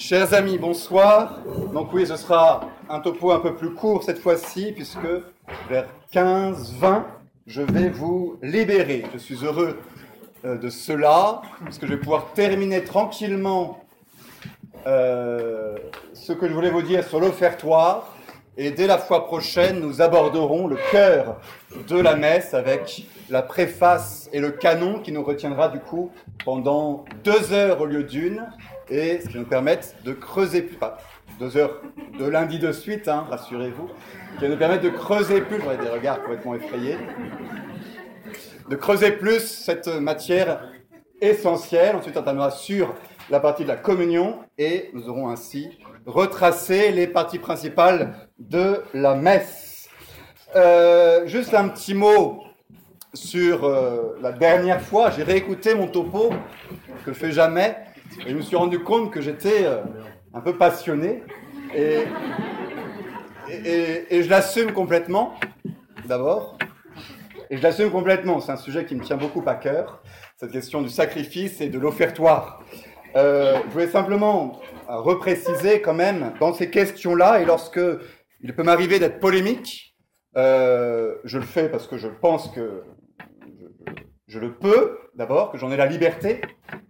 Chers amis, bonsoir. Donc oui, ce sera un topo un peu plus court cette fois-ci, puisque vers 15-20, je vais vous libérer. Je suis heureux euh, de cela, parce que je vais pouvoir terminer tranquillement euh, ce que je voulais vous dire sur l'offertoire. Et dès la fois prochaine, nous aborderons le cœur de la messe avec la préface et le canon qui nous retiendra du coup pendant deux heures au lieu d'une et ce qui nous permettent de creuser plus, pas deux heures de lundi de suite, hein, rassurez-vous, qui nous permettre de creuser plus, j'aurais des regards complètement effrayés, de creuser plus cette matière essentielle. Ensuite, on terminera sur la partie de la communion et nous aurons ainsi retracé les parties principales de la messe. Euh, juste un petit mot sur euh, la dernière fois. J'ai réécouté mon topo, que je fais jamais, et je me suis rendu compte que j'étais euh, un peu passionné. Et, je l'assume complètement, d'abord. Et je l'assume complètement. C'est un sujet qui me tient beaucoup à cœur, cette question du sacrifice et de l'offertoire. Euh, je voulais simplement repréciser quand même dans ces questions-là, et lorsque il peut m'arriver d'être polémique, euh, je le fais parce que je pense que je le peux, d'abord, que j'en ai la liberté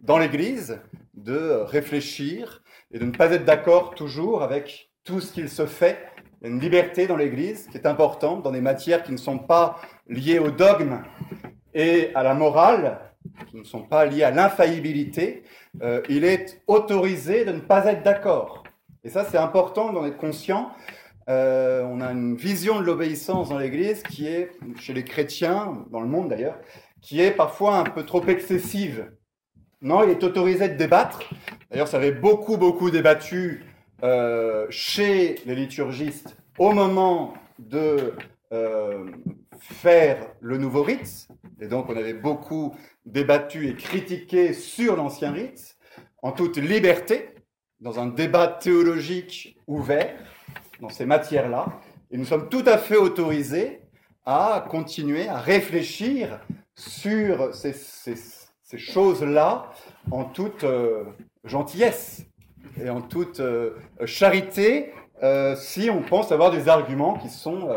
dans l'Église de réfléchir et de ne pas être d'accord toujours avec tout ce qu'il se fait. Il y a une liberté dans l'Église qui est importante dans des matières qui ne sont pas liées au dogme et à la morale, qui ne sont pas liées à l'infaillibilité. Euh, il est autorisé de ne pas être d'accord. Et ça, c'est important d'en être conscient. Euh, on a une vision de l'obéissance dans l'Église qui est, chez les chrétiens, dans le monde d'ailleurs, qui est parfois un peu trop excessive. Non, il est autorisé de débattre. D'ailleurs, ça avait beaucoup, beaucoup débattu euh, chez les liturgistes au moment de euh, faire le nouveau rite. Et donc, on avait beaucoup débattu et critiqué sur l'ancien rite, en toute liberté, dans un débat théologique ouvert, dans ces matières-là. Et nous sommes tout à fait autorisés à continuer à réfléchir sur ces, ces, ces choses-là en toute euh, gentillesse et en toute euh, charité euh, si on pense avoir des arguments qui sont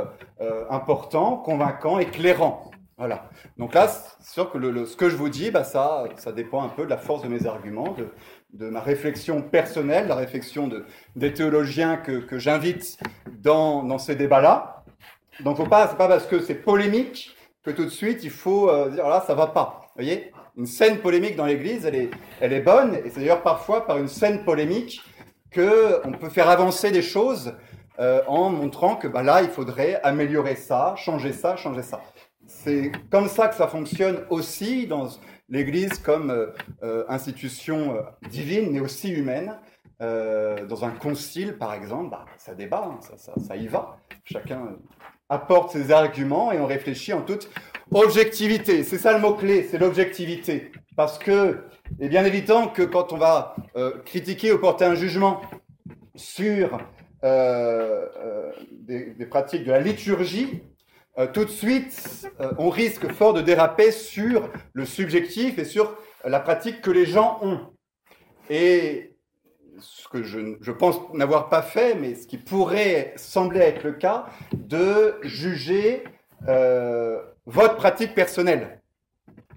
importants, convaincants, éclairants. Voilà. Donc là, c'est sûr que le, ce que je vous dis, bah, ça, ça dépend un peu de la force de mes arguments, de, ma réflexion personnelle, la réflexion de, des théologiens que, j'invite dans, ces débats-là. Donc, faut pas, c'est pas parce que c'est polémique que tout de suite il faut dire là, ça va pas. Voyez? Une scène polémique dans l'Église, elle est, elle est bonne, et c'est d'ailleurs parfois par une scène polémique qu'on peut faire avancer des choses euh, en montrant que bah, là, il faudrait améliorer ça, changer ça, changer ça. C'est comme ça que ça fonctionne aussi dans l'Église comme euh, euh, institution divine, mais aussi humaine. dans un concile, par exemple, bah, ça débat, hein, ça, ça, ça, y va. Chacun apporte ses arguments et on réfléchit en toute objectivité. C'est ça le mot-clé, c'est l'objectivité. Parce que, et bien évident que quand on va euh, critiquer ou porter un jugement sur euh, euh, des, pratiques de la liturgie, tout de suite, on risque fort de déraper sur le subjectif et sur la pratique que les gens ont. Et ce que je, pense n'avoir pas fait, mais ce qui pourrait sembler être le cas, de juger votre pratique personnelle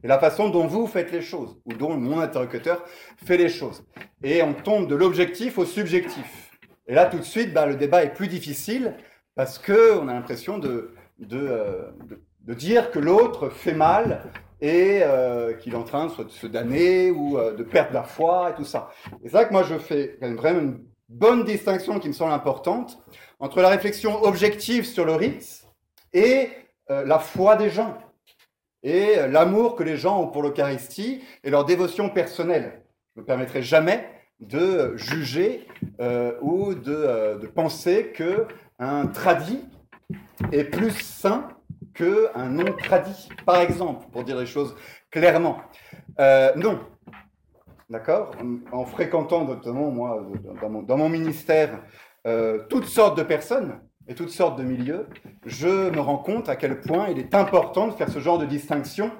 et la façon dont vous faites les choses, ou dont mon interlocuteur fait les choses. Et on tombe de l'objectif au subjectif. Et là, tout de suite, bah, le débat est plus difficile parce qu'on a l'impression de, euh, de, de, dire que l'autre fait mal et euh, qu'il est en train de se damner ou euh, de perdre la foi et tout ça. Et c'est ça que moi je fais vraiment une bonne distinction qui me semble importante entre la réflexion objective sur le rite et la foi des gens et l'amour que les gens ont pour l'Eucharistie et leur dévotion personnelle. Je ne me permettrai jamais de juger euh, ou de, euh, penser que un tradit est plus saint qu'un non tradit, par exemple, pour dire les choses clairement. Euh, non. D'accord? En, en, fréquentant notamment, moi, dans mon, ministère, euh, toutes sortes de personnes et toutes sortes de milieux, je me rends compte à quel point il est important de faire ce genre de distinction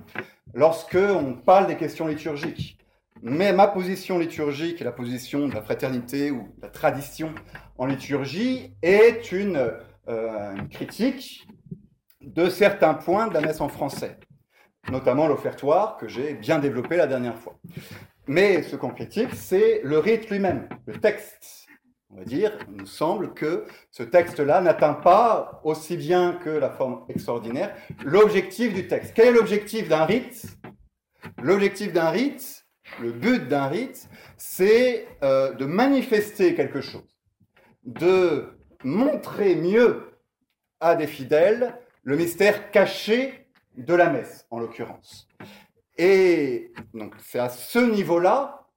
lorsque on parle des questions liturgiques. mais ma position liturgique et la position de la fraternité ou la tradition en liturgie est une, euh, une critique de certains points de la messe en français, notamment l'offertoire que j'ai bien développé la dernière fois. Mais ce qu'on critique, c'est le rite lui-même, le texte. On va dire, il nous semble que ce texte-là n'atteint pas, aussi bien que la forme extraordinaire, l'objectif du texte. Quel est l'objectif d'un rite? L'objectif d'un rite, le but d'un rite, c'est euh, de manifester quelque chose, de montrer mieux à des fidèles le mystère caché de la messe, en l'occurrence. Et donc c'est à ce niveau-là,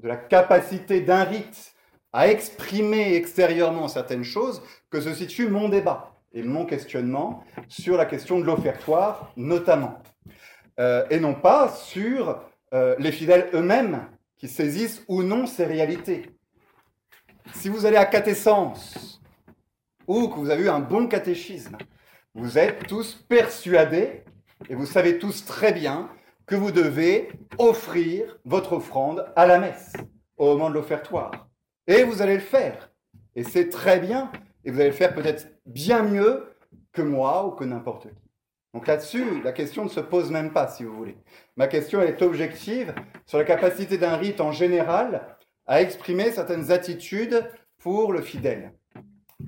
de la capacité d'un rite à exprimer extérieurement certaines choses, que se situe mon débat et mon questionnement sur la question de l'offertoire notamment. Euh, et non pas sur euh, les fidèles eux-mêmes qui saisissent ou non ces réalités. Si vous allez à catessence ou que vous avez eu un bon catéchisme, vous êtes tous persuadés et vous savez tous très bien que vous devez offrir votre offrande à la messe au moment de l'offertoire. Et vous allez le faire. Et c'est très bien. Et vous allez le faire peut-être bien mieux que moi ou que n'importe qui. Donc là-dessus, la question ne se pose même pas, si vous voulez. Ma question est objective sur la capacité d'un rite en général à exprimer certaines attitudes pour le fidèle.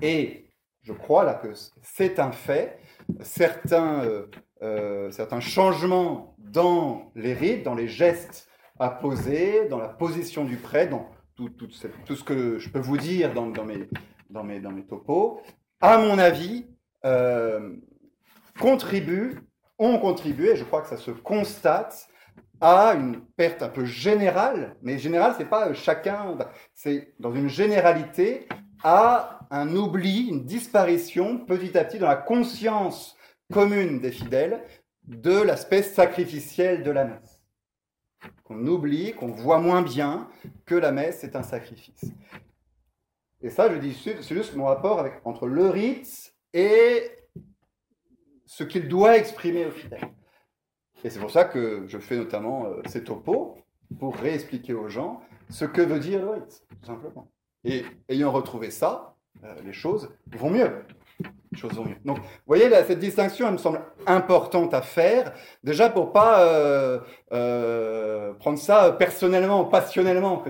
Et je crois là que c'est un fait. Certains euh, euh, certains changements dans les rites, dans les gestes à poser, dans la position du prêtre, dans tout, ce que je peux vous dire dans, mes, topos, à mon avis, euh, contribuent, ont contribué, et je crois que ça se constate, à une perte un peu générale, mais générale, c'est pas chacun, c'est dans une généralité, à un oubli, une disparition petit à petit dans la conscience commune des fidèles de l'aspect sacrificiel de la messe. Qu'on oublie, qu'on voit moins bien que la messe est un sacrifice. Et ça, je dis, c'est juste mon rapport entre le rite et ce qu'il doit exprimer aux fidèles. Et c'est pour ça que je fais notamment euh, ces topos pour réexpliquer aux gens ce que veut dire le rite, tout simplement. Et ayant retrouvé ça, euh, les choses vont mieux. Donc, vous voyez, cette distinction, elle me semble importante à faire, déjà pour pas euh, euh, prendre ça personnellement, passionnellement.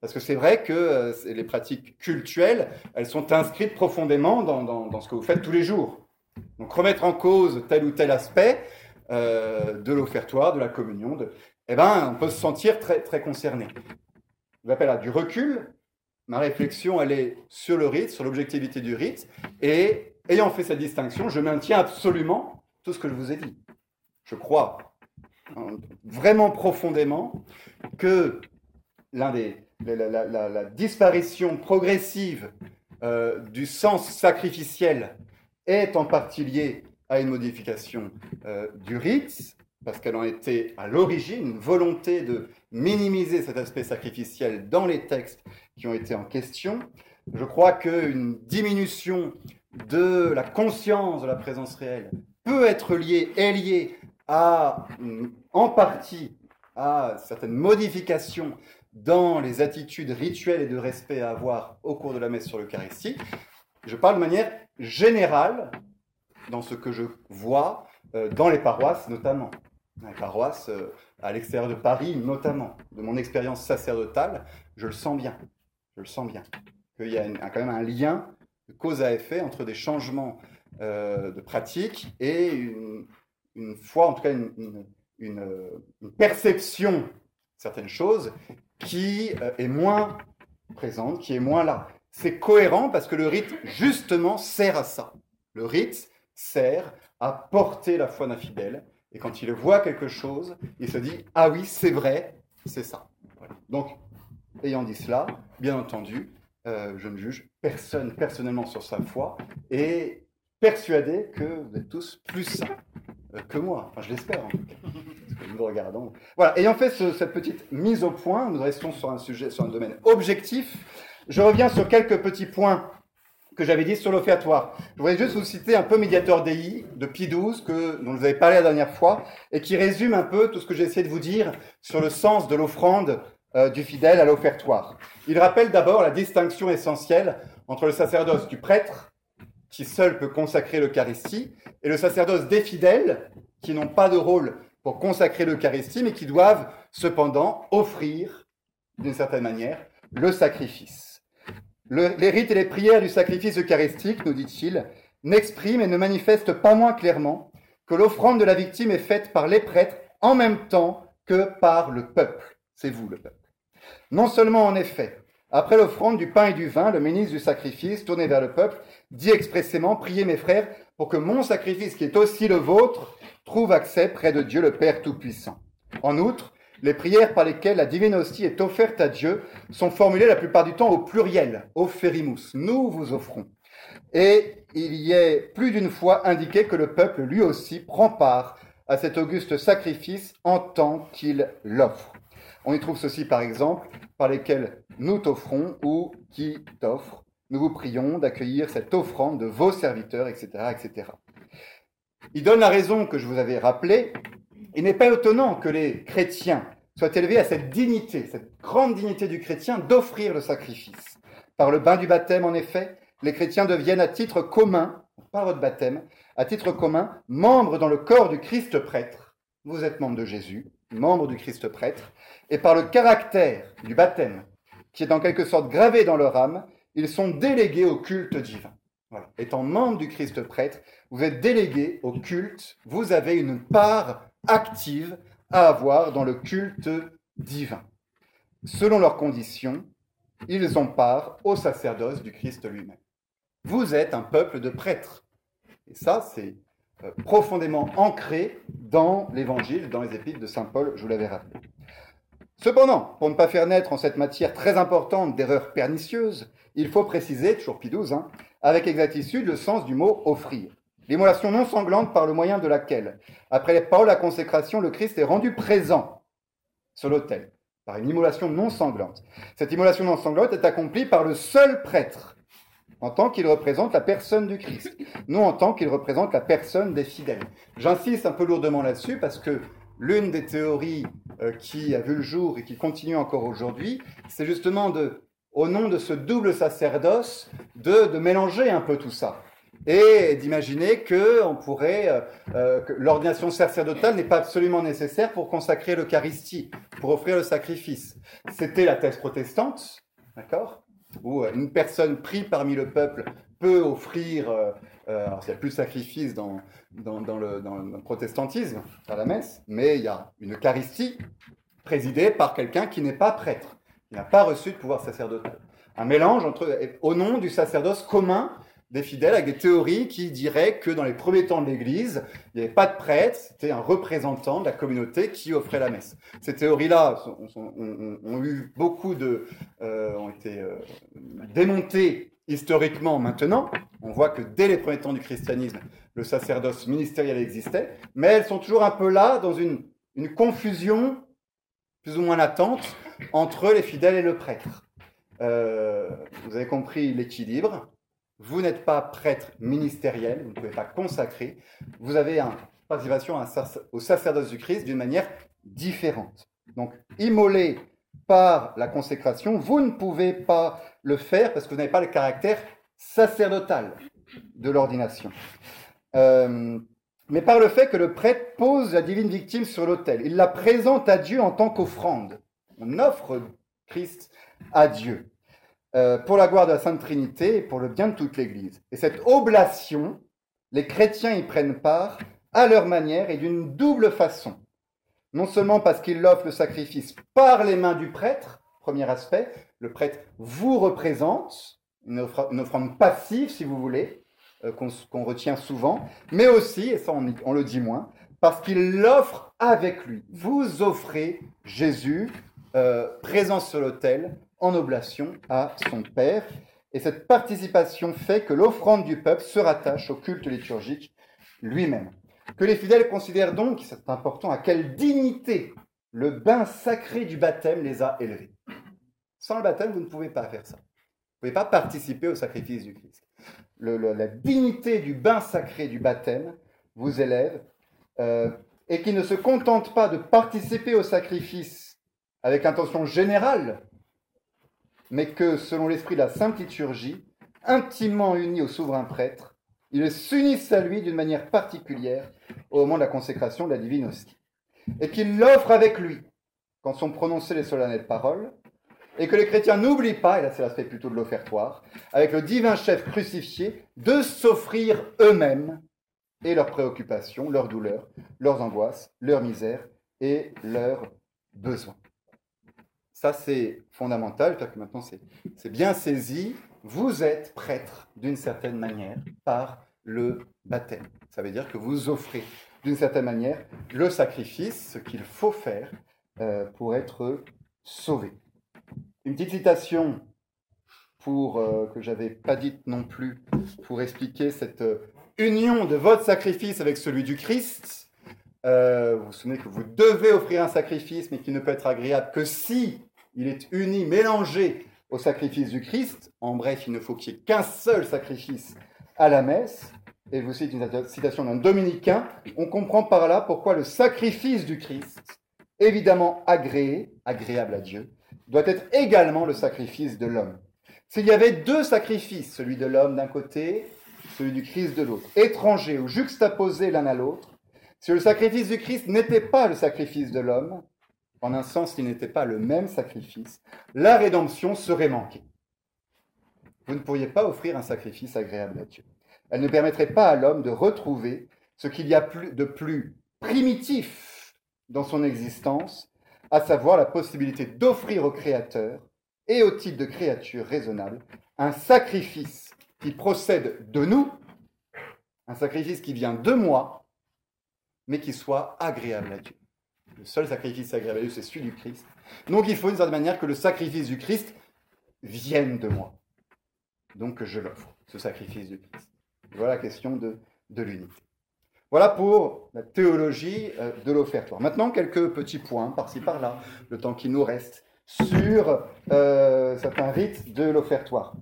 Parce que c'est vrai que euh, les pratiques cultuelles, elles sont inscrites profondément dans, ce que vous faites tous les jours. Donc, remettre en cause tel ou tel aspect de l'offertoire, de la communion, eh ben, on peut se sentir très, très concerné. Je appelle à du recul, ma réflexion, elle est sur le rite, sur l'objectivité du rite, et ayant fait cette distinction, je maintiens absolument tout ce que je vous ai dit. Je crois hein, vraiment profondément que l'un des, la, disparition progressive euh, du sens sacrificiel est en partie liée à une modification euh, du rite, parce qu'elle en était à l'origine une volonté de minimiser cet aspect sacrificiel dans les textes qui ont été en question. Je crois qu'une diminution de la conscience de la présence réelle peut être liée, est liée à, en partie, à certaines modifications dans les attitudes rituelles et de respect à avoir au cours de la messe sur l'Eucharistie. Je parle de manière générale dans ce que je vois euh, dans les paroisses notamment. Dans les paroisses euh, à l'extérieur de Paris notamment. De mon expérience sacerdotale, je le sens bien. Je le sens bien. Qu'il y a quand même un lien cause à effet entre des changements euh, de pratique et une, foi, en tout cas une, perception de certaines choses qui euh, est moins présente, qui est moins là. C'est cohérent parce que le rite, justement, sert à ça. Le rite sert à porter la foi d'un fidèle. Et quand il voit quelque chose, il se dit Ah oui, c'est vrai, c'est ça. Donc, ayant dit cela, bien entendu, euh, je ne juge personne personnellement sur sa foi et persuadé que vous êtes tous plus sains euh, que moi. Enfin, je l'espère en tout cas. nous regardons. Voilà, ayant fait cette petite mise au point, nous restons sur un sujet, sur un domaine objectif. Je reviens sur quelques petits points que j'avais dit sur l'offertoire. Je voudrais juste vous citer un peu Médiateur Dei de Pie XII, que, dont je vous avais parlé la dernière fois, et qui résume un peu tout ce que j'ai essayé de vous dire sur le sens de l'offrande euh, du fidèle à l'offertoire. Il rappelle d'abord la distinction essentielle entre le sacerdoce du prêtre, qui seul peut consacrer l'Eucharistie, et le sacerdoce des fidèles, qui n'ont pas de rôle pour consacrer l'Eucharistie, mais qui doivent cependant offrir, d'une certaine manière, le sacrifice les rites et les prières du sacrifice eucharistique, nous dit-il, n'expriment et ne manifestent pas moins clairement que l'offrande de la victime est faite par les prêtres en même temps que par le peuple. C'est vous le peuple. Non seulement en effet, après l'offrande du pain et du vin, le ministre du sacrifice, tourné vers le peuple, dit expressément, priez mes frères pour que mon sacrifice, qui est aussi le vôtre, trouve accès près de Dieu le Père Tout-Puissant. En outre, les prières par lesquelles la divine hostie est offerte à Dieu sont formulées la plupart du temps au pluriel, offerimus, nous vous offrons. Et il y est plus d'une fois indiqué que le peuple lui aussi prend part à cet auguste sacrifice en tant qu'il l'offre. On y trouve ceci par exemple, par lesquels nous t'offrons ou qui t'offre. Nous vous prions d'accueillir cette offrande de vos serviteurs, etc., etc. Il donne la raison que je vous avais rappelée il n'est pas étonnant que les chrétiens soient élevés à cette dignité, cette grande dignité du chrétien d'offrir le sacrifice. Par le bain du baptême, en effet, les chrétiens deviennent à titre commun, par votre baptême, à titre commun, membres dans le corps du Christ prêtre. Vous êtes membre de Jésus, membre du Christ prêtre, et par le caractère du baptême, qui est en quelque sorte gravé dans leur âme, ils sont délégués au culte divin. Voilà. Étant membre du Christ prêtre, vous êtes délégués au culte, vous avez une part active à avoir dans le culte divin. Selon leurs conditions, ils ont part au sacerdoce du Christ lui-même. Vous êtes un peuple de prêtres. Et ça, c'est profondément ancré dans l'Évangile, dans les épîtres de Saint Paul, je vous l'avais rappelé. Cependant, pour ne pas faire naître en cette matière très importante d'erreurs pernicieuses, il faut préciser, toujours Pidouze, hein, avec exactitude le sens du mot offrir. L'immolation non sanglante par le moyen de laquelle, après les paroles la consécration, le Christ est rendu présent sur l'autel, par une immolation non sanglante. Cette immolation non sanglante est accomplie par le seul prêtre, en tant qu'il représente la personne du Christ, non en tant qu'il représente la personne des fidèles. J'insiste un peu lourdement là-dessus parce que l'une des théories euh, qui a vu le jour et qui continue encore aujourd'hui, c'est justement de, au nom de ce double sacerdoce, de, de mélanger un peu tout ça et d'imaginer que euh, euh, que l'ordination sacerdotale n'est pas absolument nécessaire pour consacrer l'Eucharistie, pour offrir le sacrifice. C'était la thèse protestante, d'accord, où euh, une personne prise parmi le peuple peut offrir. alors il n'y a plus de sacrifice dans, le, protestantisme, à la messe, mais il y a une Eucharistie présidée par quelqu'un qui n'est pas prêtre, qui n'a pas reçu de pouvoir sacerdotal. Un mélange entre, au nom du sacerdoce commun des fidèles avec des théories qui diraient que dans les premiers temps de l'Église, il n'y avait pas de prêtre, c'était un représentant de la communauté qui offrait la messe. Ces théories-là ont, eu beaucoup de, euh, ont été euh, démontées historiquement maintenant. On voit que dès les premiers temps du christianisme, le sacerdoce ministériel existait, mais elles sont toujours un peu là dans une, confusion plus ou moins latente entre les fidèles et le prêtre. Euh, vous avez compris l'équilibre. Vous n'êtes pas prêtre ministériel, vous ne pouvez pas consacrer. Vous avez une participation au sacerdoce du Christ d'une manière différente. Donc, immolé par la consécration, vous ne pouvez pas le faire parce que vous n'avez pas le caractère sacerdotal de l'ordination. Euh, mais par le fait que le prêtre pose la divine victime sur l'autel, il la présente à Dieu en tant qu'offrande. On offre Christ à Dieu. Euh, pour la gloire de la Sainte Trinité et pour le bien de toute l'Église. Et cette oblation, les chrétiens y prennent part à leur manière et d'une double façon. Non seulement parce qu'ils offrent le sacrifice par les mains du prêtre, premier aspect, le prêtre vous représente, une, offrande passive si vous voulez, euh, qu'on retient souvent, mais aussi, et ça on, on le dit moins, parce qu'il l'offre avec lui. Vous offrez Jésus euh, présent sur l'autel en oblation à son Père. Et cette participation fait que l'offrande du peuple se rattache au culte liturgique lui-même. Que les fidèles considèrent donc, c'est important, à quelle dignité le bain sacré du baptême les a élevés. Sans le baptême, vous ne pouvez pas faire ça. Vous ne pouvez pas participer au sacrifice du Christ. la dignité du bain sacré du baptême vous élève, euh, et qui ne se contente pas de participer au sacrifice avec intention générale, mais que, selon l'esprit de la Sainte Liturgie, intimement uni au souverain prêtre, ils s'unissent à lui d'une manière particulière au moment de la consécration de la divine hostie, et qu'ils l'offrent avec lui quand sont prononcées les solennelles paroles, et que les chrétiens n'oublient pas, et là c'est l'aspect plutôt de l'offertoire, avec le divin chef crucifié, de s'offrir eux-mêmes et leurs préoccupations, leurs douleurs, leurs angoisses, leurs misères et leurs besoins. Ça, c'est fondamental, parce que maintenant c'est bien saisi. Vous êtes prêtre d'une certaine manière par le baptême. Ça veut dire que vous offrez d'une certaine manière le sacrifice, ce qu'il faut faire euh, pour être sauvé. Une petite citation pour, euh, que j'avais pas dite non plus pour expliquer cette euh, union de votre sacrifice avec celui du Christ. vous vous souvenez que vous devez offrir un sacrifice, mais qui ne peut être agréable que si il est uni, mélangé au sacrifice du Christ. En bref, il ne faut qu'il y ait qu'un seul sacrifice à la messe. Et je vous cite une citation d'un dominicain. On comprend par là pourquoi le sacrifice du Christ, évidemment agréé, agréable à Dieu, doit être également le sacrifice de l'homme. S'il y avait deux sacrifices, celui de l'homme d'un côté, celui du Christ de l'autre, étrangers ou juxtaposés l'un à l'autre, si le sacrifice du Christ n'était pas le sacrifice de l'homme, en un sens il n'était pas le même sacrifice, la rédemption serait manquée. Vous ne pourriez pas offrir un sacrifice agréable à Dieu. Elle ne permettrait pas à l'homme de retrouver ce qu'il y a de plus primitif dans son existence, à savoir la possibilité d'offrir au Créateur et au type de créature raisonnable un sacrifice qui procède de nous, un sacrifice qui vient de moi, mais qui soit agréable à Dieu. Le seul sacrifice agréable à c'est celui du Christ. Donc il faut d'une certaine manière que le sacrifice du Christ vienne de moi. Donc je l'offre, ce sacrifice du Christ. Voilà la question de, de l'unité. Voilà pour la théologie euh, de l'offertoire. Maintenant, quelques petits points par-ci par-là, le temps qui nous reste, sur euh, certains rites de l'offertoire.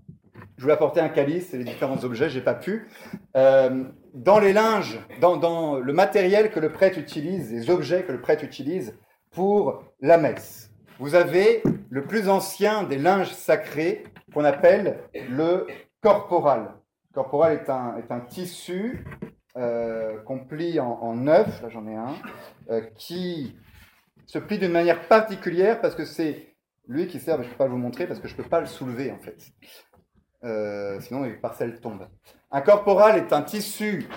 Je voulais apporter un calice et les différents objets, j'ai pas pu. Euh, dans les linges, dans, dans, le matériel que le prêtre utilise, les objets que le prêtre utilise pour la messe, vous avez le plus ancien des linges sacrés qu'on appelle le corporal. Le corporal est un, est un tissu euh, qu'on plie en, neuf, là j'en ai un, euh, qui se plie d'une manière particulière parce que c'est lui qui sert, je ne peux pas vous montrer parce que je ne peux pas le soulever en fait. Euh, sinon les parcelles tombent. Un corporal est un tissu,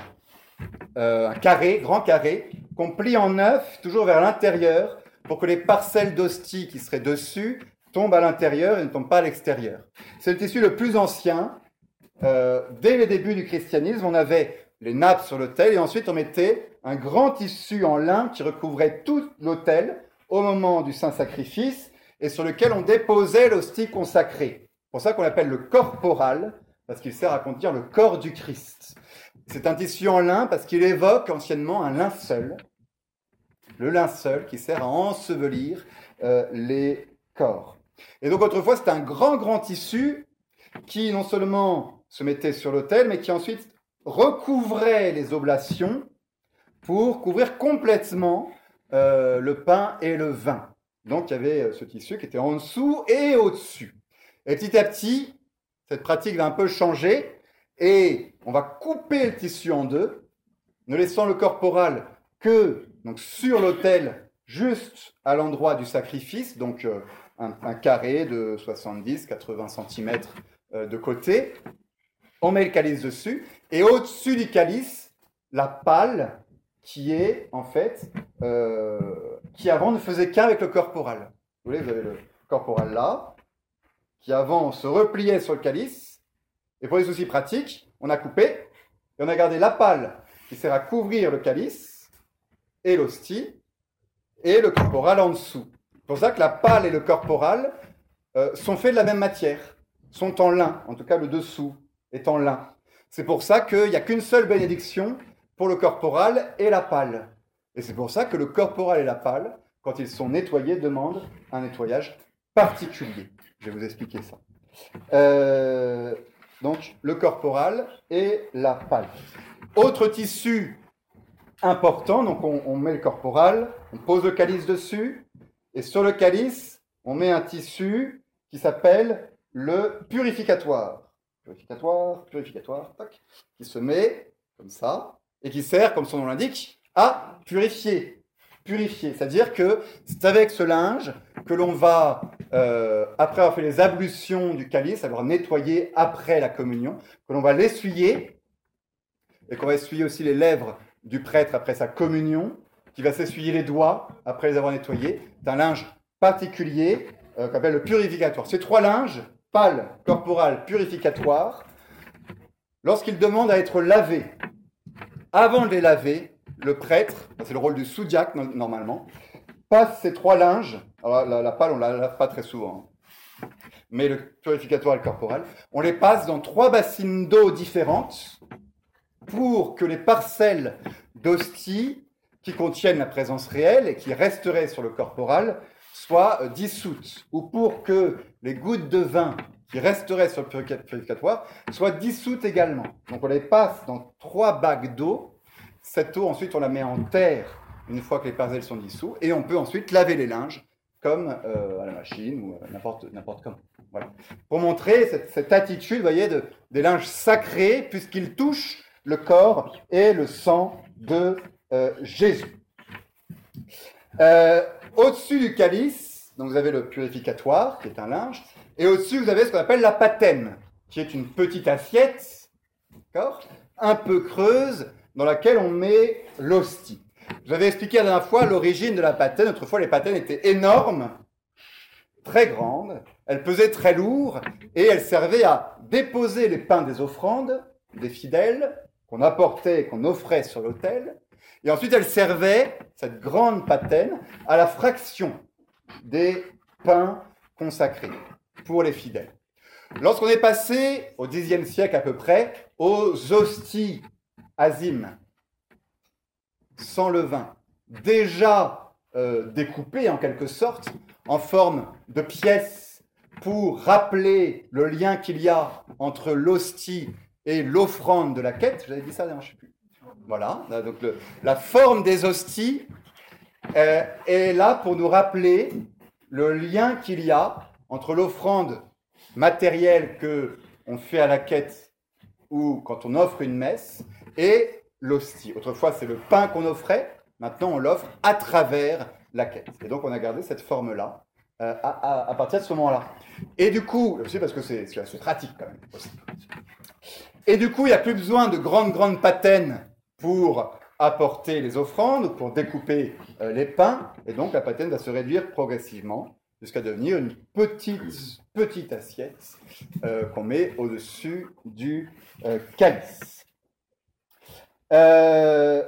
un carré, grand carré, qu'on plie en neuf, toujours vers l'intérieur, pour que les parcelles d'hostie qui seraient dessus tombent à l'intérieur et ne tombent pas à l'extérieur. C'est le tissu le plus ancien. dès les débuts du christianisme, on avait les nappes sur l'autel, et ensuite on mettait un grand tissu en lin qui recouvrait tout l'autel au moment du saint sacrifice, et sur lequel on déposait l'hostie consacrée. Pour ça qu'on l'appelle le corporal, parce qu'il sert à contenir le corps du Christ. C'est un tissu en lin parce qu'il évoque anciennement un linceul, le linceul qui sert à ensevelir euh, les corps. Et donc autrefois, c'était un grand, grand tissu qui non seulement se mettait sur l'autel, mais qui ensuite recouvrait les oblations pour couvrir complètement euh, le pain et le vin. Donc il y avait euh, ce tissu qui était en dessous et au-dessus. Et petit à petit, cette pratique va un peu changer et on va couper le tissu en deux, ne laissant le corporal que sur l'autel, juste à l'endroit du sacrifice, donc euh, un, carré de 70-80 cm de côté. On met le calice dessus et au-dessus du calice, la pâle qui est en fait, euh, qui avant ne faisait qu'avec le corporal. Vous voyez, vous avez le corporal là, qui avant se repliait sur le calice, et pour les soucis pratiques, on a coupé, et on a gardé la pâle qui sert à couvrir le calice, et l'hostie, et le corporal en dessous. C'est pour ça que la pâle et le corporal euh, sont faits de la même matière, sont en lin, en tout cas le dessous est en lin. C'est pour ça qu'il n'y a qu'une seule bénédiction pour le corporal et la pâle. Et c'est pour ça que le corporal et la pâle, quand ils sont nettoyés, demandent un nettoyage particulier. Je vais vous expliquer ça. Euh, donc le corporal et la palle. Autre tissu important, donc on, met le corporal, on pose le calice dessus, et sur le calice, on met un tissu qui s'appelle le purificatoire. Purificatoire, purificatoire, tac, qui se met comme ça, et qui sert, comme son nom l'indique, à purifier. C'est-à-dire que c'est avec ce linge que l'on va, euh, après avoir fait les ablutions du calice, avoir nettoyé après la communion, que l'on va l'essuyer, et qu'on va essuyer aussi les lèvres du prêtre après sa communion, qui va s'essuyer les doigts après les avoir nettoyés. C'est un linge particulier euh, qu'on appelle le purificatoire. Ces trois linges, pâle, corporal, purificatoire, lorsqu'ils demandent à être lavés, avant de les laver, le prêtre, c'est le rôle du sous-diacre normalement, passe ces trois linges, alors la, pâle on ne la lave pas très souvent, hein, mais le purificatoire et le corporal, on les passe dans trois bassines d'eau différentes pour que les parcelles d'hostie qui contiennent la présence réelle et qui resteraient sur le corporal soient euh, dissoutes, ou pour que les gouttes de vin qui resteraient sur le purificatoire soient dissoutes également. Donc on les passe dans trois bagues d'eau. Cette eau, ensuite, on la met en terre une fois que les parcelles sont dissous, et on peut ensuite laver les linges comme euh, à la machine ou euh, n'importe comment. Voilà. Pour montrer cette, attitude, vous voyez, de, des linges sacrés, puisqu'ils touchent le corps et le sang de euh, Jésus. Au-dessus du calice, donc vous avez le purificatoire, qui est un linge, et au-dessus, vous avez ce qu'on appelle la patène, qui est une petite assiette, un peu creuse, dans laquelle on met l'hostie. Je vous avais expliqué la dernière fois l'origine de la patène. Autrefois, les patènes étaient énormes, très grandes, elles pesaient très lourd, et elles servaient à déposer les pains des offrandes des fidèles qu'on apportait, qu'on offrait sur l'autel. Et ensuite, elle servait, cette grande patène, à la fraction des pains consacrés pour les fidèles. Lorsqu'on est passé au Xe siècle à peu près aux hosties azim, sans levain, déjà euh, découpées en quelque sorte en forme de pièces pour rappeler le lien qu'il y a entre l'hostie et l'offrande de la quête. J'avais dit ça, je ne sais plus. Voilà, donc la forme des hosties euh, est là pour nous rappeler le lien qu'il y a entre l'offrande matérielle que on fait à la quête ou quand on offre une messe et l'hostie. Autrefois, c'est le pain qu'on offrait, maintenant on l'offre à travers la quête. Et donc on a gardé cette forme-là euh, à, partir de ce moment-là. Et du coup, aussi parce que c'est assez pratique quand même. Et du coup, il n'y a plus besoin de grandes, grandes patènes pour apporter les offrandes, pour découper euh, les pains. Et donc, la patène va se réduire progressivement jusqu'à devenir une petite, petite assiette euh, qu'on met au-dessus du euh,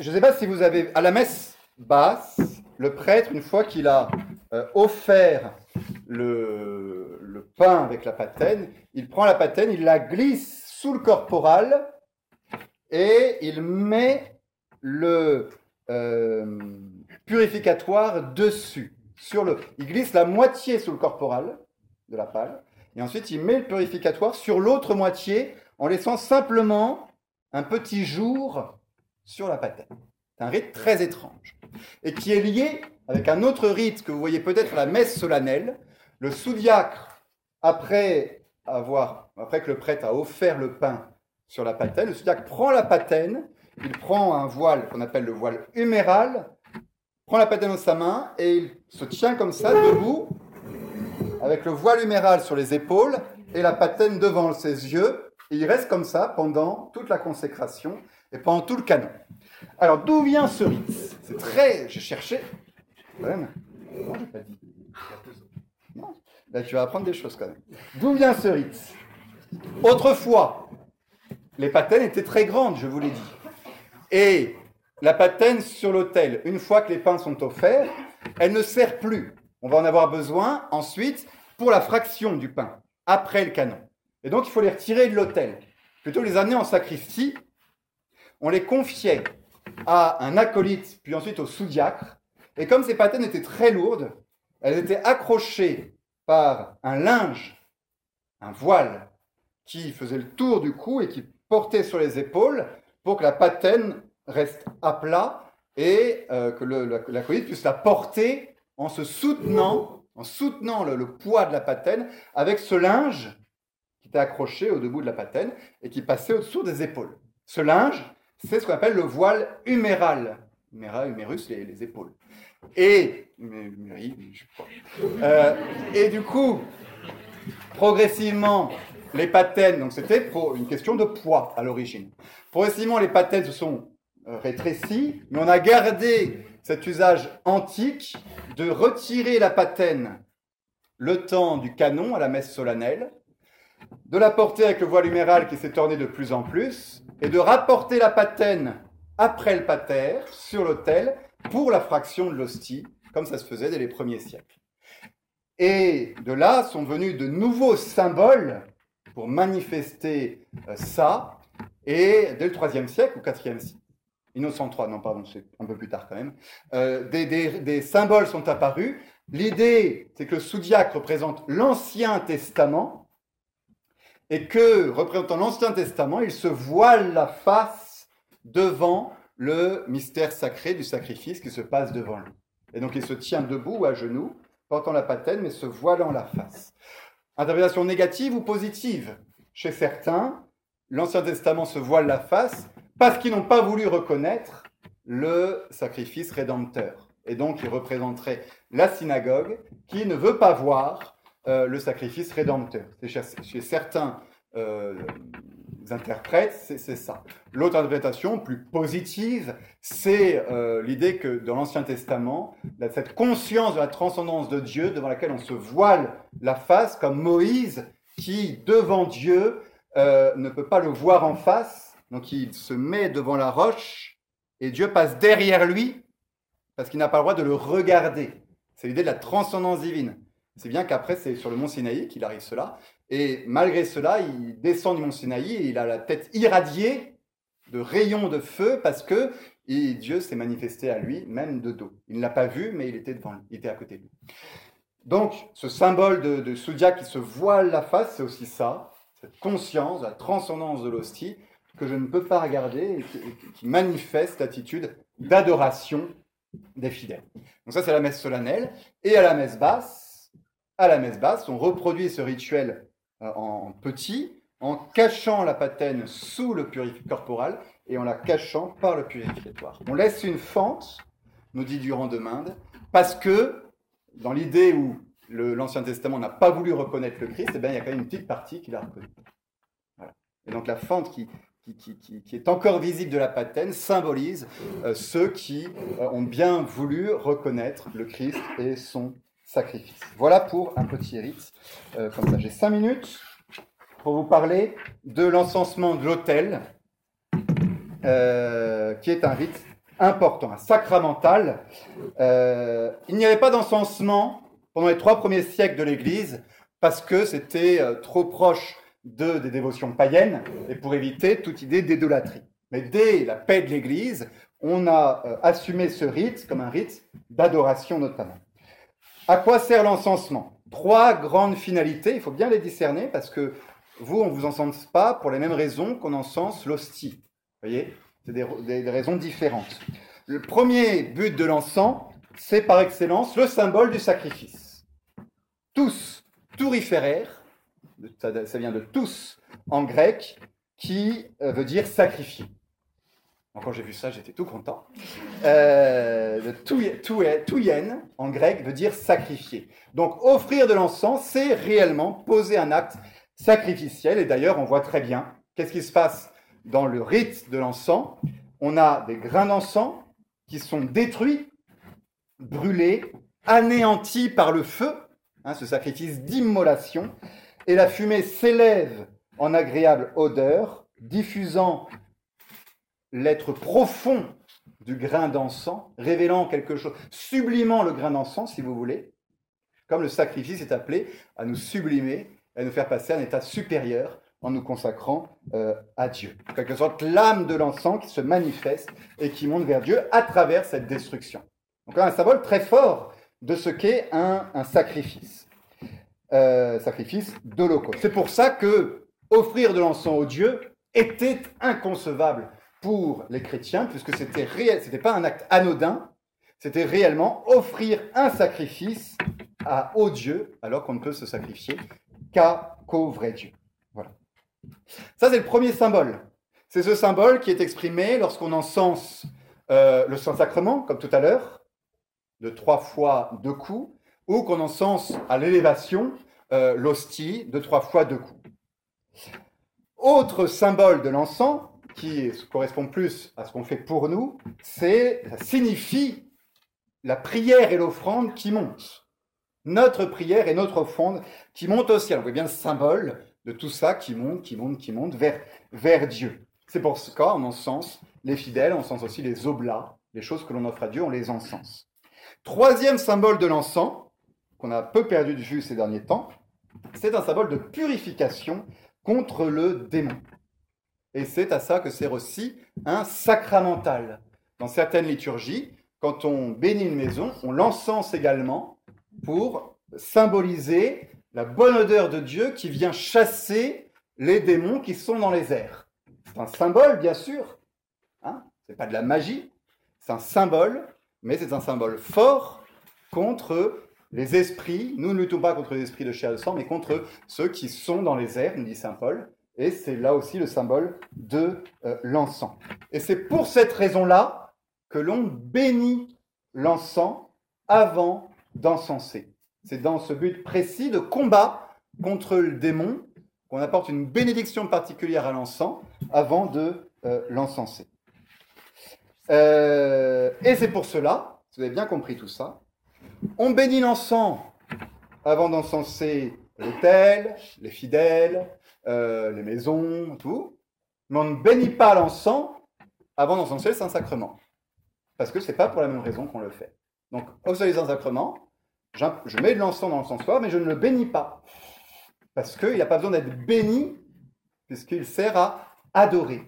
je ne sais pas si vous avez, à la messe basse, le prêtre, une fois qu'il a offert le, le, pain avec la patène, il prend la patène, il la glisse sous le corporal et il met le euh, purificatoire dessus. Sur le, il glisse la moitié sous le corporal de la pâle et ensuite il met le purificatoire sur l'autre moitié en laissant simplement un petit jour sur la patène. C'est un rite très étrange et qui est lié avec un autre rite que vous voyez peut-être à la messe solennelle, le sous-diacre, après, avoir, après que le prêtre a offert le pain sur la patène, le sous-diacre prend la patène, il prend un voile qu'on appelle le voile huméral, prend la patène dans sa main et il se tient comme ça, debout, avec le voile huméral sur les épaules et la patène devant ses yeux. Il reste comme ça pendant toute la consécration et pendant tout le canon. Alors, d'où vient ce rite C'est très. J'ai cherché. Là, tu vas apprendre des choses quand même. D'où vient ce rite Autrefois, les patènes étaient très grandes, je vous l'ai dit. Et la patène sur l'autel, une fois que les pains sont offerts, elle ne sert plus. On va en avoir besoin ensuite pour la fraction du pain, après le canon. Et donc, il faut les retirer de l'autel. Plutôt les amener en sacristie. On les confiait à un acolyte, puis ensuite au sous-diacre. Et comme ces patènes étaient très lourdes, elles étaient accrochées par un linge, un voile qui faisait le tour du cou et qui portait sur les épaules pour que la patène reste à plat et euh, que l'acolyte puisse la porter en se soutenant, en soutenant le, poids de la patène avec ce linge qui était accroché au debout de la patène et qui passait au-dessous des épaules. Ce linge, c'est ce qu'on appelle le voile huméral. Huméra, humérus, les, épaules. Et, euh, et du coup, progressivement, les patènes, donc c'était une question de poids à l'origine. Progressivement, les patènes se sont euh, rétrécies, mais on a gardé cet usage antique de retirer la patène le temps du canon à la messe solennelle, de la porter avec le voile huméral qui s'est orné de plus en plus, et de rapporter la patène après le pater sur l'autel pour la fraction de l'hostie, comme ça se faisait dès les premiers siècles. Et de là sont venus de nouveaux symboles pour manifester euh, ça, et dès le 3 siècle ou 4e siècle, Innocent III, non pardon, c'est un peu plus tard quand même, euh, des, symboles sont apparus. L'idée, c'est que le sous-diacre représente l'Ancien Testament, et que, représentant l'Ancien Testament, il se voile la face devant le mystère sacré du sacrifice qui se passe devant lui. Et donc il se tient debout à genoux, portant la patène, mais se voilant la face. Interprétation négative ou positive? Chez certains, l'Ancien Testament se voile la face parce qu'ils n'ont pas voulu reconnaître le sacrifice rédempteur. Et donc, ils représenteraient la synagogue qui ne veut pas voir euh, le sacrifice rédempteur. Chez, certains euh, interprètes, c'est ça. L'autre interprétation, plus positive, c'est euh, l'idée que dans l'Ancien Testament, cette conscience de la transcendance de Dieu devant laquelle on se voile la face, comme Moïse qui, devant Dieu, ne peut pas le voir en face, donc il se met devant la roche et Dieu passe derrière lui parce qu'il n'a pas le droit de le regarder. C'est l'idée de la transcendance divine. C'est bien qu'après, c'est sur le mont Sinaï qu'il arrive cela. Et malgré cela, il descend du mont Sinaï et il a la tête irradiée de rayons de feu parce que Dieu s'est manifesté à lui, même de dos. Il ne l'a pas vu, mais il était devant lui, il était à côté de lui. Donc, ce symbole de, de qui se voile la face, c'est aussi ça, cette conscience, la transcendance de l'hostie, que je ne peux pas regarder et qui, manifeste l'attitude d'adoration des fidèles. Donc ça, c'est la messe solennelle. Et à la messe basse, à la messe basse, on reproduit ce rituel euh, en petit, en cachant la patène sous le purificateur corporal et en la cachant par le purificatoire. On laisse une fente, nous dit Durand de Minde, parce que dans l'idée où l'Ancien Testament n'a pas voulu reconnaître le Christ, eh bien, il y a quand même une petite partie qui l'a reconnu. Et donc la fente qui, est encore visible de la patène symbolise euh, ceux qui euh, ont bien voulu reconnaître le Christ et son sacrifice. Voilà pour un petit rite euh, comme ça. J'ai cinq minutes pour vous parler de l'encensement de l'autel, qui est un rite important, un sacramental. il n'y avait pas d'encensement pendant les trois premiers siècles de l'Église parce que c'était trop proche de, des dévotions païennes et pour éviter toute idée d'idolâtrie. Mais dès la paix de l'Église, on a euh, assumé ce rite comme un rite d'adoration notamment. À quoi sert l'encensement? Trois grandes finalités, il faut bien les discerner parce que vous, on ne vous encense pas pour les mêmes raisons qu'on encense l'hostie. Vous voyez? C'est des, raisons différentes. Le premier but de l'encens, c'est par excellence le symbole du sacrifice. Tous, turiféraires, ça, vient de tous en grec, qui euh, veut dire sacrifier. Quand j'ai vu ça, j'étais tout content. Euh, touyen en grec veut dire sacrifier. Donc offrir de l'encens, c'est réellement poser un acte sacrificiel. Et d'ailleurs, on voit très bien qu'est-ce qui se passe dans le rite de l'encens? On a des grains d'encens qui sont détruits, brûlés, anéantis par le feu, hein, ce sacrifice d'immolation et la fumée s'élève en agréable odeur, diffusant l'être profond du grain d'encens, révélant quelque chose, sublimant le grain d'encens, si vous voulez, comme le sacrifice est appelé à nous sublimer, à nous faire passer à un état supérieur en nous consacrant euh, à Dieu. En quelque sorte, l'âme de l'encens qui se manifeste et qui monte vers Dieu à travers cette destruction. Donc un symbole très fort de ce qu'est un, un sacrifice. euh, sacrifice d'holocauste. C'est pour ça que offrir de l'encens au Dieu était inconcevable pour les chrétiens, puisque c'était réel, c'était pas un acte anodin, c'était réellement offrir un sacrifice à, au Dieu, alors qu'on ne peut se sacrifier qu'à, qu'au vrai Dieu. Voilà. Ça, c'est le premier symbole. C'est ce symbole qui est exprimé lorsqu'on encense euh, le Saint-Sacrement, comme tout à l'heure, de trois fois deux coups, ou qu'on encense à l'élévation euh, l'hostie de trois fois deux coups. Autre symbole de l'encens, qui correspond plus à ce qu'on fait pour nous, c'est, ça signifie la prière et l'offrande qui montent. Notre prière et notre offrande qui montent au ciel. On voit bien le symbole de tout ça qui monte, qui monte, qui monte vers, vers Dieu. C'est pour ce cas, on encense les fidèles, on encense aussi les oblats, les choses que l'on offre à Dieu, on les encense. Troisième symbole de l'encens, qu'on a peu perdu de vue ces derniers temps, c'est un symbole de purification contre le démon. Et c'est à ça que sert aussi un sacramental. Dans certaines liturgies, quand on bénit une maison, on l'encense également pour symboliser la bonne odeur de Dieu qui vient chasser les démons qui sont dans les airs. C'est un symbole, bien sûr. Hein Ce n'est pas de la magie. C'est un symbole, mais c'est un symbole fort contre les esprits. Nous ne luttons pas contre les esprits de chair et de sang, mais contre ceux qui sont dans les airs, nous dit saint Paul. Et c'est là aussi le symbole de euh, l'encens. Et c'est pour cette raison-là que l'on bénit l'encens avant d'encenser. C'est dans ce but précis de combat contre le démon qu'on apporte une bénédiction particulière à l'encens avant de euh, l'encenser. Euh, et c'est pour cela, vous avez bien compris tout ça, on bénit l'encens avant d'encenser l'autel, les fidèles, euh, les maisons, tout. Mais on ne bénit pas l'encens avant d'encenser le Saint-Sacrement. Parce que ce n'est pas pour la même raison qu'on le fait. Donc, au seuil Saint-Sacrement, je mets de l'encens dans l'encensoir, mais je ne le bénis pas. Parce qu'il n'a pas besoin d'être béni, puisqu'il sert à adorer.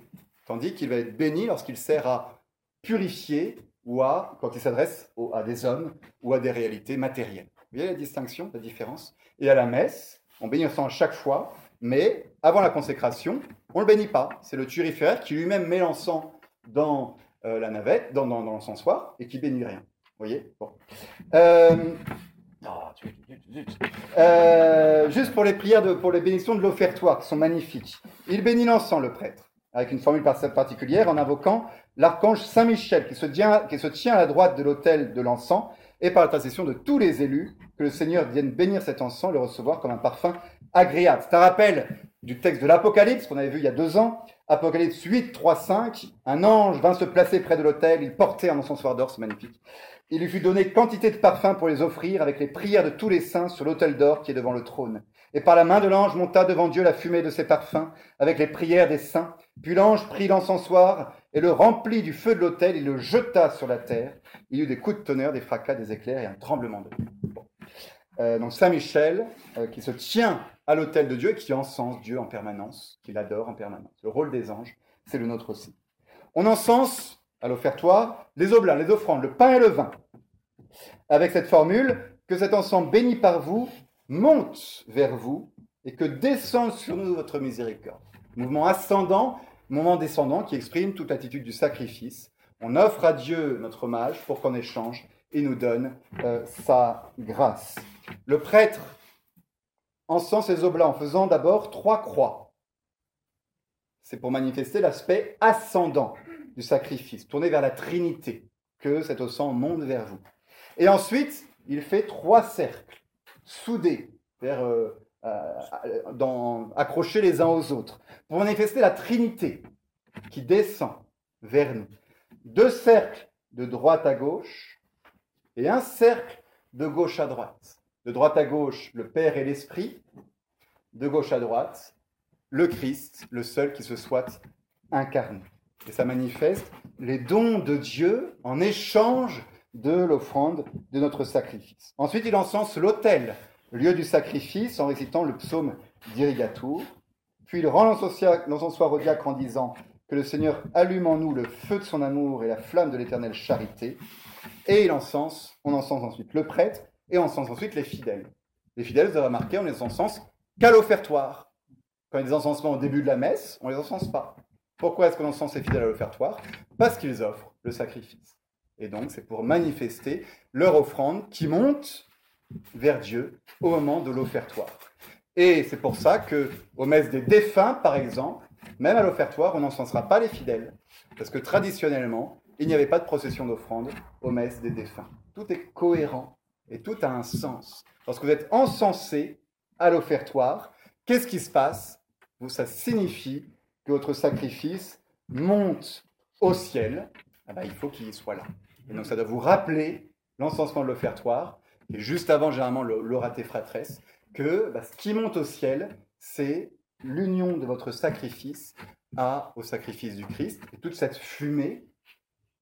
Tandis qu'il va être béni lorsqu'il sert à purifier ou à, quand il s'adresse à des hommes ou à des réalités matérielles. Vous voyez la distinction, la différence? Et à la messe, on bénit l'encens à chaque fois, mais avant la consécration, on ne le bénit pas. C'est le turiféraire qui lui-même met l'encens dans euh, la navette, dans, dans, l'encensoir, et qui bénit rien. Vous voyez? Bon. Euh, oh, euh, juste pour les prières, de, pour les bénédictions de l'offertoire, qui sont magnifiques. Il bénit l'encens, le prêtre, avec une formule particulière, en invoquant l'archange Saint-Michel, qui, se tient, qui se tient à la droite de l'autel de l'encens, et par l'intercession de tous les élus, que le Seigneur vienne bénir cet encens, le recevoir comme un parfum agréable. C'est un rappel du texte de l'Apocalypse qu'on avait vu il y a deux ans. Apocalypse 8, 3, 5. Un ange vint se placer près de l'autel, il portait un encensoir d'or, c'est magnifique. Il lui fut donné quantité de parfums pour les offrir avec les prières de tous les saints sur l'autel d'or qui est devant le trône. Et par la main de l'ange monta devant Dieu la fumée de ses parfums avec les prières des saints. Puis l'ange prit l'encensoir et le remplit du feu de l'autel, il le jeta sur la terre. Il y eut des coups de tonnerre, des fracas, des éclairs et un tremblement de terre. Euh, donc Saint Michel, euh, qui se tient à l'autel de Dieu et qui encense Dieu en permanence, qui l'adore en permanence. Le rôle des anges, c'est le nôtre aussi. On encense à l'offertoire les oblats, les offrandes, le pain et le vin, avec cette formule que cet encens béni par vous monte vers vous et que descende sur nous votre miséricorde. Mouvement ascendant, mouvement descendant qui exprime toute l'attitude du sacrifice. On offre à Dieu notre hommage pour qu'en échange, il nous donne euh, sa grâce. Le prêtre encense ses oblats en faisant d'abord trois croix. C'est pour manifester l'aspect ascendant du sacrifice, tourné vers la Trinité, que cet encens monte vers vous. Et ensuite, il fait trois cercles, soudés, euh, accrochés les uns aux autres, pour manifester la Trinité qui descend vers nous. Deux cercles de droite à gauche et un cercle de gauche à droite. De droite à gauche, le Père et l'Esprit. De gauche à droite, le Christ, le seul qui se soit incarné. Et ça manifeste les dons de Dieu en échange de l'offrande de notre sacrifice. Ensuite, il encense l'autel, lieu du sacrifice, en récitant le psaume d'Irrigatur. Puis il rend l'encensoir au diacre en disant que le Seigneur allume en nous le feu de son amour et la flamme de l'éternelle charité. Et il encense, on encense ensuite le prêtre et on encense ensuite les fidèles. Les fidèles, vous avez remarqué, on les encense qu'à l'offertoire. Quand il y a au début de la messe, on ne les encense pas. Pourquoi est-ce qu'on encense les fidèles à l'offertoire? Parce qu'ils offrent le sacrifice. Et donc, c'est pour manifester leur offrande qui monte vers Dieu au moment de l'offertoire. Et c'est pour ça que, aux messes des défunts, par exemple, même à l'offertoire, on n'encensera pas les fidèles. Parce que traditionnellement, il n'y avait pas de procession d'offrande aux messes des défunts. Tout est cohérent et tout a un sens. Lorsque vous êtes encensé à l'offertoire, qu'est-ce qui se passe? Ça signifie que votre sacrifice monte au ciel. Ah ben, il faut qu'il soit là. Et donc ça doit vous rappeler l'encensement de l'offertoire, et juste avant généralement l'oraté fratresse, que bah, ce qui monte au ciel, c'est l'union de votre sacrifice à, au sacrifice du Christ. Et toute cette fumée,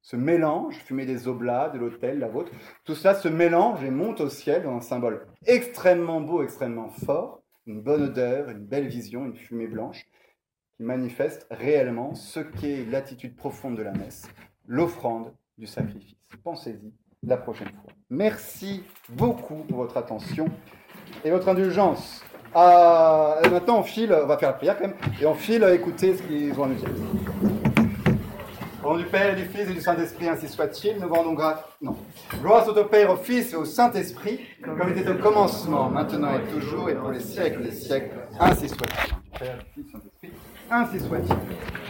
ce mélange, fumée des oblats, de l'autel, la vôtre, tout cela se mélange et monte au ciel dans un symbole extrêmement beau, extrêmement fort, une bonne odeur, une belle vision, une fumée blanche, qui manifeste réellement ce qu'est l'attitude profonde de la messe, l'offrande du sacrifice. Pensez-y la prochaine fois. Merci beaucoup pour votre attention et votre indulgence. Ah, maintenant, on file, on va faire la prière quand même, et on file à écouter ce qu'ils vont nous dire. Au nom du Père du Fils et du Saint-Esprit, ainsi soit-il, nous rendons grâce. Non. Gloire soit au Père, au Fils et au Saint-Esprit, comme il était au commencement, maintenant et toujours, et pour les siècles des siècles, ainsi soit-il. Père, Fils, Saint-Esprit, ainsi soit-il.